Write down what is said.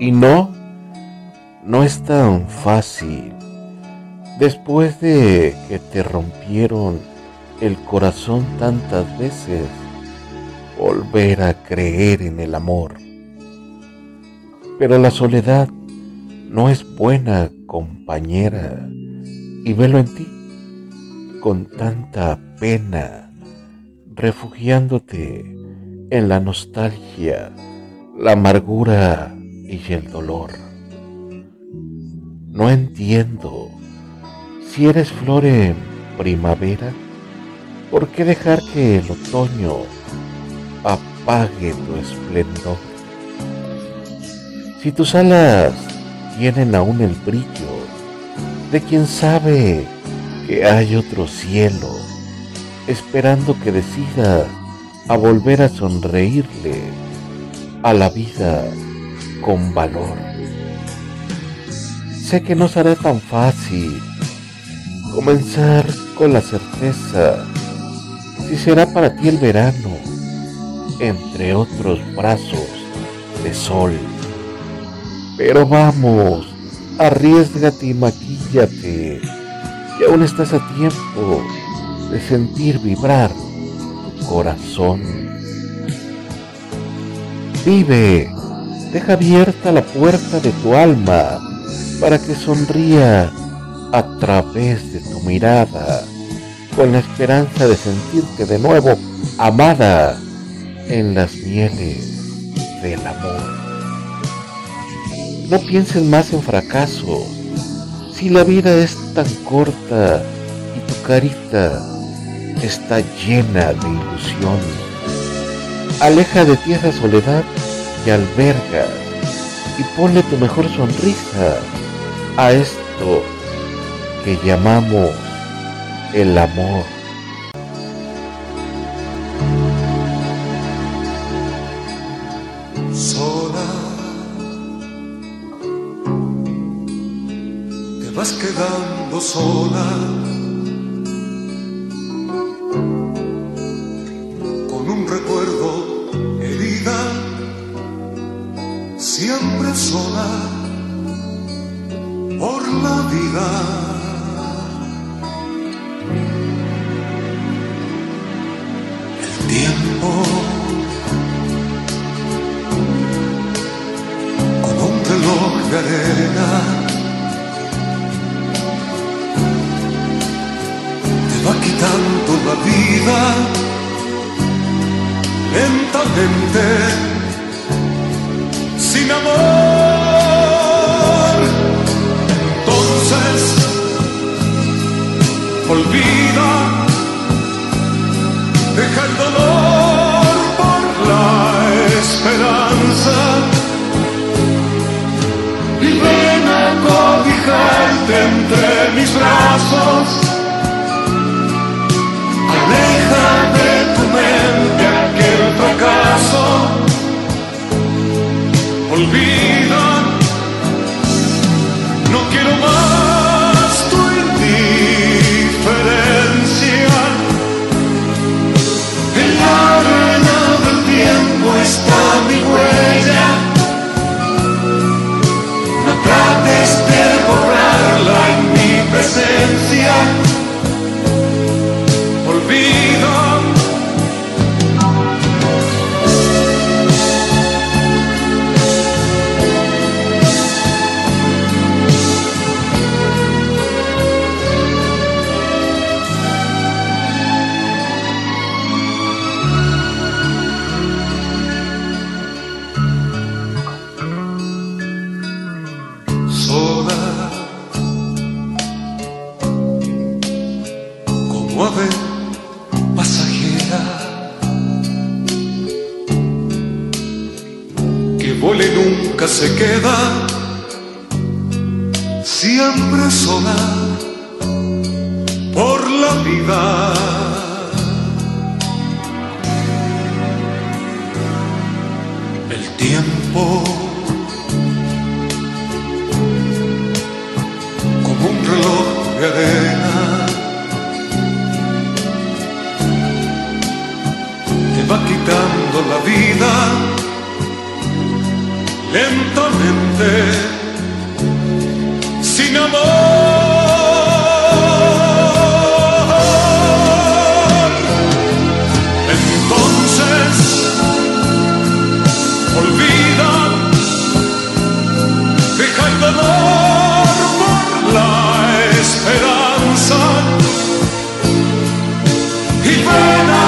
Y no, no es tan fácil. Después de que te rompieron el corazón tantas veces, volver a creer en el amor. Pero la soledad no es buena compañera y velo en ti con tanta pena, refugiándote en la nostalgia, la amargura y el dolor. No entiendo si eres flor en primavera, ¿por qué dejar que el otoño apague tu esplendor? Si tus alas tienen aún el brillo de quien sabe que hay otro cielo, esperando que decida a volver a sonreírle a la vida con valor. Sé que no será tan fácil comenzar con la certeza si será para ti el verano, entre otros brazos de sol. Pero vamos, arriesgate y maquíllate y aún estás a tiempo de sentir vibrar tu corazón. Vive, deja abierta la puerta de tu alma para que sonría a través de tu mirada, con la esperanza de sentirte de nuevo amada en las mieles del amor. No pienses más en fracasos si la vida es tan corta y tu carita está llena de ilusión, aleja de ti esa soledad que albergas y ponle tu mejor sonrisa a esto que llamamos el amor. vas quedando sola. De arena quitando la vida lentamente, sin amor. Se queda, siempre sola por la vida. El tiempo como un reloj de arena va quitando la vida lentamente, sin amor. Entonces, olvida, deja el dolor por la esperanza y ven